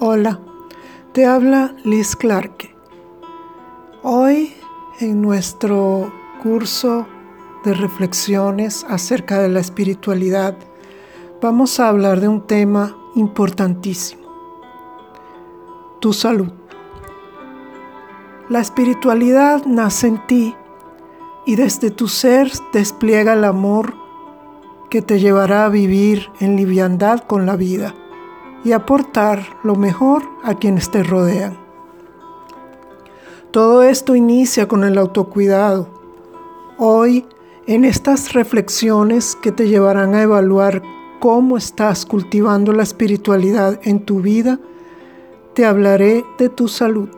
Hola, te habla Liz Clarke. Hoy en nuestro curso de reflexiones acerca de la espiritualidad vamos a hablar de un tema importantísimo, tu salud. La espiritualidad nace en ti y desde tu ser despliega el amor que te llevará a vivir en liviandad con la vida y aportar lo mejor a quienes te rodean. Todo esto inicia con el autocuidado. Hoy, en estas reflexiones que te llevarán a evaluar cómo estás cultivando la espiritualidad en tu vida, te hablaré de tu salud.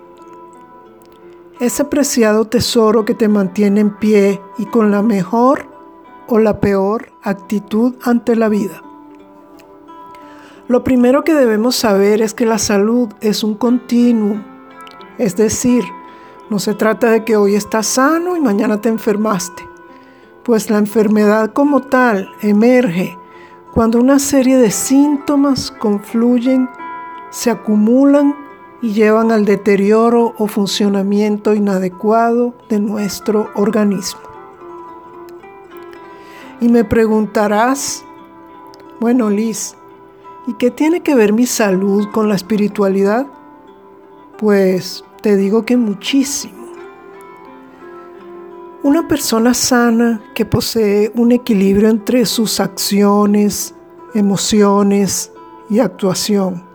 Ese preciado tesoro que te mantiene en pie y con la mejor o la peor actitud ante la vida. Lo primero que debemos saber es que la salud es un continuo, es decir, no se trata de que hoy estás sano y mañana te enfermaste, pues la enfermedad como tal emerge cuando una serie de síntomas confluyen, se acumulan y llevan al deterioro o funcionamiento inadecuado de nuestro organismo. Y me preguntarás, bueno Liz, ¿Y qué tiene que ver mi salud con la espiritualidad? Pues te digo que muchísimo. Una persona sana que posee un equilibrio entre sus acciones, emociones y actuación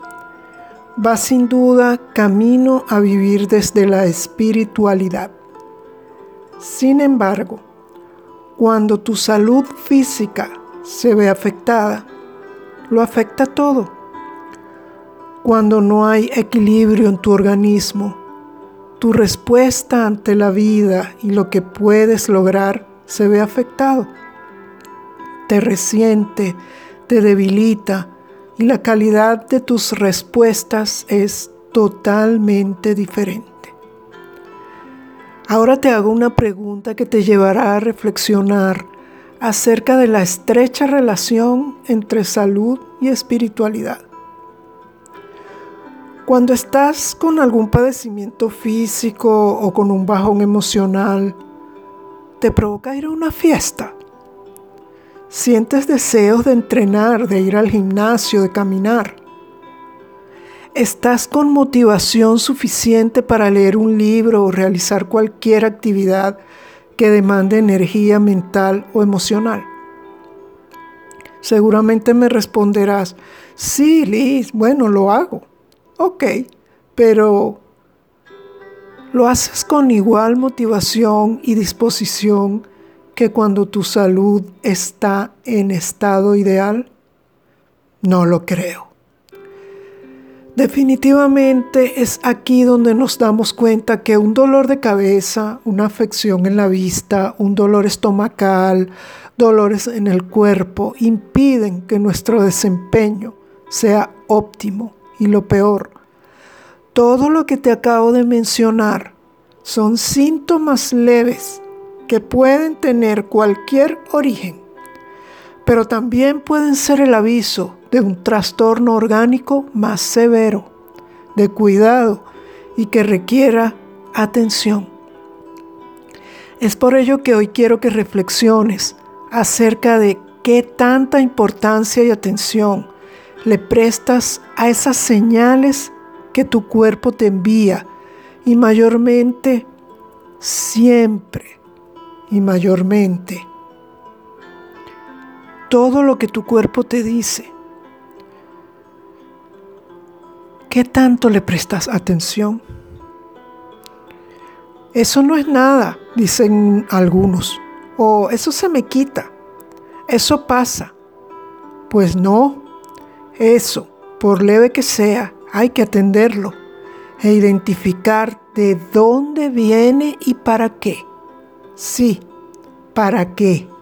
va sin duda camino a vivir desde la espiritualidad. Sin embargo, cuando tu salud física se ve afectada, lo afecta todo. Cuando no hay equilibrio en tu organismo, tu respuesta ante la vida y lo que puedes lograr se ve afectado. Te resiente, te debilita y la calidad de tus respuestas es totalmente diferente. Ahora te hago una pregunta que te llevará a reflexionar acerca de la estrecha relación entre salud y espiritualidad. Cuando estás con algún padecimiento físico o con un bajón emocional, te provoca ir a una fiesta. Sientes deseos de entrenar, de ir al gimnasio, de caminar. Estás con motivación suficiente para leer un libro o realizar cualquier actividad que demande energía mental o emocional. Seguramente me responderás, sí, Liz, bueno, lo hago. Ok, pero ¿lo haces con igual motivación y disposición que cuando tu salud está en estado ideal? No lo creo. Definitivamente es aquí donde nos damos cuenta que un dolor de cabeza, una afección en la vista, un dolor estomacal, dolores en el cuerpo impiden que nuestro desempeño sea óptimo. Y lo peor, todo lo que te acabo de mencionar son síntomas leves que pueden tener cualquier origen, pero también pueden ser el aviso de un trastorno orgánico más severo, de cuidado y que requiera atención. Es por ello que hoy quiero que reflexiones acerca de qué tanta importancia y atención le prestas a esas señales que tu cuerpo te envía y mayormente, siempre y mayormente, todo lo que tu cuerpo te dice ¿Qué tanto le prestas atención? Eso no es nada, dicen algunos. O eso se me quita. Eso pasa. Pues no. Eso, por leve que sea, hay que atenderlo e identificar de dónde viene y para qué. Sí, para qué.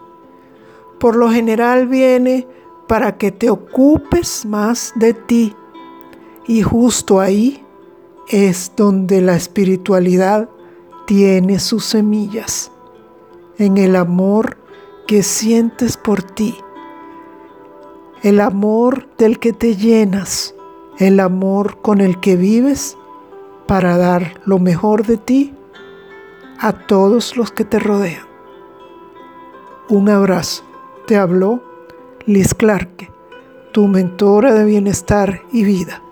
Por lo general viene para que te ocupes más de ti y justo ahí es donde la espiritualidad tiene sus semillas, en el amor que sientes por ti, el amor del que te llenas, el amor con el que vives para dar lo mejor de ti a todos los que te rodean. Un abrazo. Te habló Liz Clarke, tu mentora de bienestar y vida.